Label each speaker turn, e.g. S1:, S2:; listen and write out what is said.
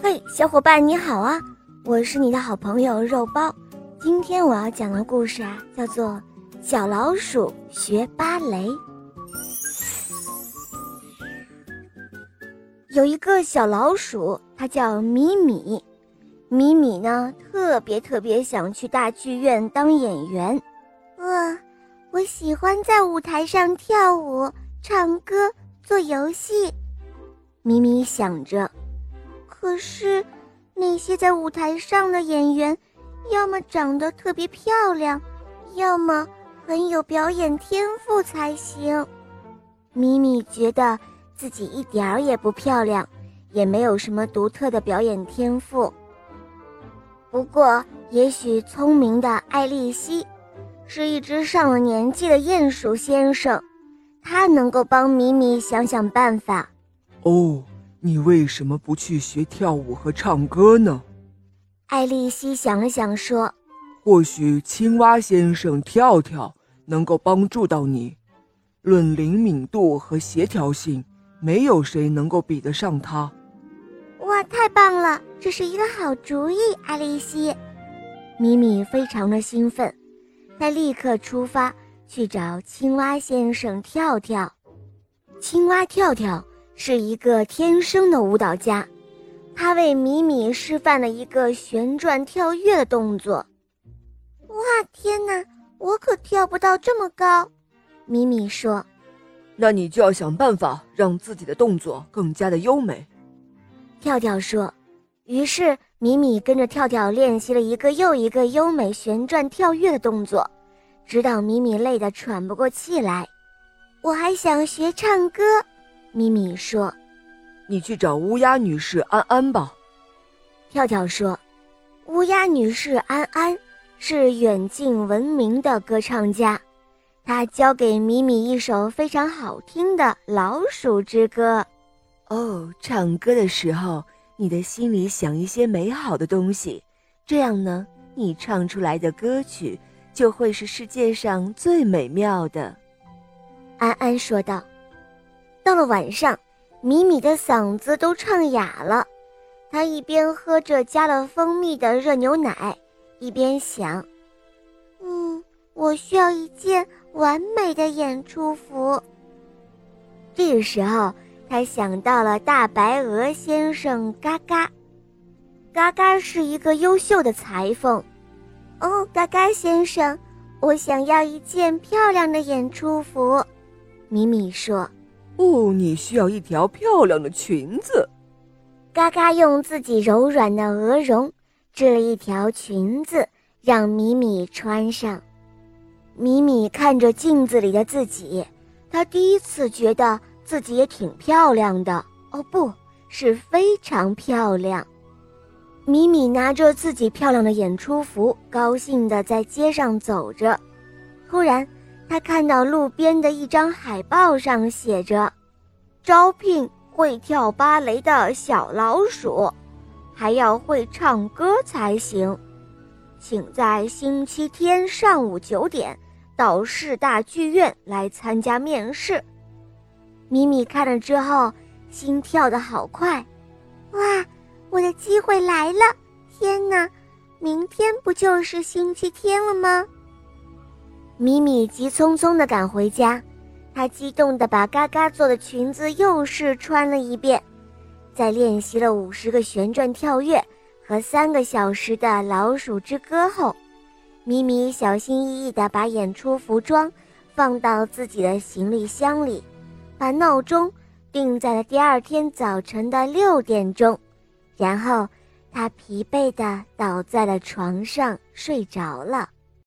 S1: 嘿，小伙伴你好啊！我是你的好朋友肉包。今天我要讲的故事啊，叫做《小老鼠学芭蕾》。有一个小老鼠，它叫米米。米米呢，特别特别想去大剧院当演员。
S2: 哇，我喜欢在舞台上跳舞、唱歌、做游戏。
S1: 米米想着。
S2: 可是，那些在舞台上的演员，要么长得特别漂亮，要么很有表演天赋才行。
S1: 米米觉得自己一点儿也不漂亮，也没有什么独特的表演天赋。不过，也许聪明的艾丽西，是一只上了年纪的鼹鼠先生，他能够帮米米想想办法。
S3: 哦。你为什么不去学跳舞和唱歌呢？
S1: 艾丽西想了想说：“
S3: 或许青蛙先生跳跳能够帮助到你。论灵敏度和协调性，没有谁能够比得上他。”
S2: 哇，太棒了！这是一个好主意，艾丽西。
S1: 米米非常的兴奋，他立刻出发去找青蛙先生跳跳。青蛙跳跳。是一个天生的舞蹈家，他为米米示范了一个旋转跳跃的动作。
S2: 哇，天哪，我可跳不到这么高！
S1: 米米说：“
S3: 那你就要想办法让自己的动作更加的优美。”
S1: 跳跳说。于是米米跟着跳跳练习了一个又一个优美旋转跳跃的动作，直到米米累得喘不过气来。
S2: 我还想学唱歌。
S1: 咪咪说：“
S3: 你去找乌鸦女士安安吧。”
S1: 跳跳说：“乌鸦女士安安是远近闻名的歌唱家，她教给米米一首非常好听的老鼠之歌。
S4: 哦，唱歌的时候，你的心里想一些美好的东西，这样呢，你唱出来的歌曲就会是世界上最美妙的。”
S1: 安安说道。到了晚上，米米的嗓子都唱哑了。他一边喝着加了蜂蜜的热牛奶，一边想：“
S2: 嗯，我需要一件完美的演出服。”
S1: 这个时候，他想到了大白鹅先生嘎嘎。嘎嘎是一个优秀的裁缝。
S2: 哦，嘎嘎先生，我想要一件漂亮的演出服。
S1: 米米说。
S3: 哦，你需要一条漂亮的裙子。
S1: 嘎嘎用自己柔软的鹅绒织了一条裙子，让米米穿上。米米看着镜子里的自己，她第一次觉得自己也挺漂亮的。哦，不是非常漂亮。米米拿着自己漂亮的演出服，高兴地在街上走着。突然，他看到路边的一张海报，上写着：“招聘会跳芭蕾的小老鼠，还要会唱歌才行，请在星期天上午九点到市大剧院来参加面试。”米米看了之后，心跳得好快，
S2: 哇，我的机会来了！天哪，明天不就是星期天了吗？
S1: 米米急匆匆地赶回家，她激动地把嘎嘎做的裙子又试穿了一遍，在练习了五十个旋转跳跃和三个小时的老鼠之歌后，米米小心翼翼地把演出服装放到自己的行李箱里，把闹钟定在了第二天早晨的六点钟，然后她疲惫地倒在了床上睡着了。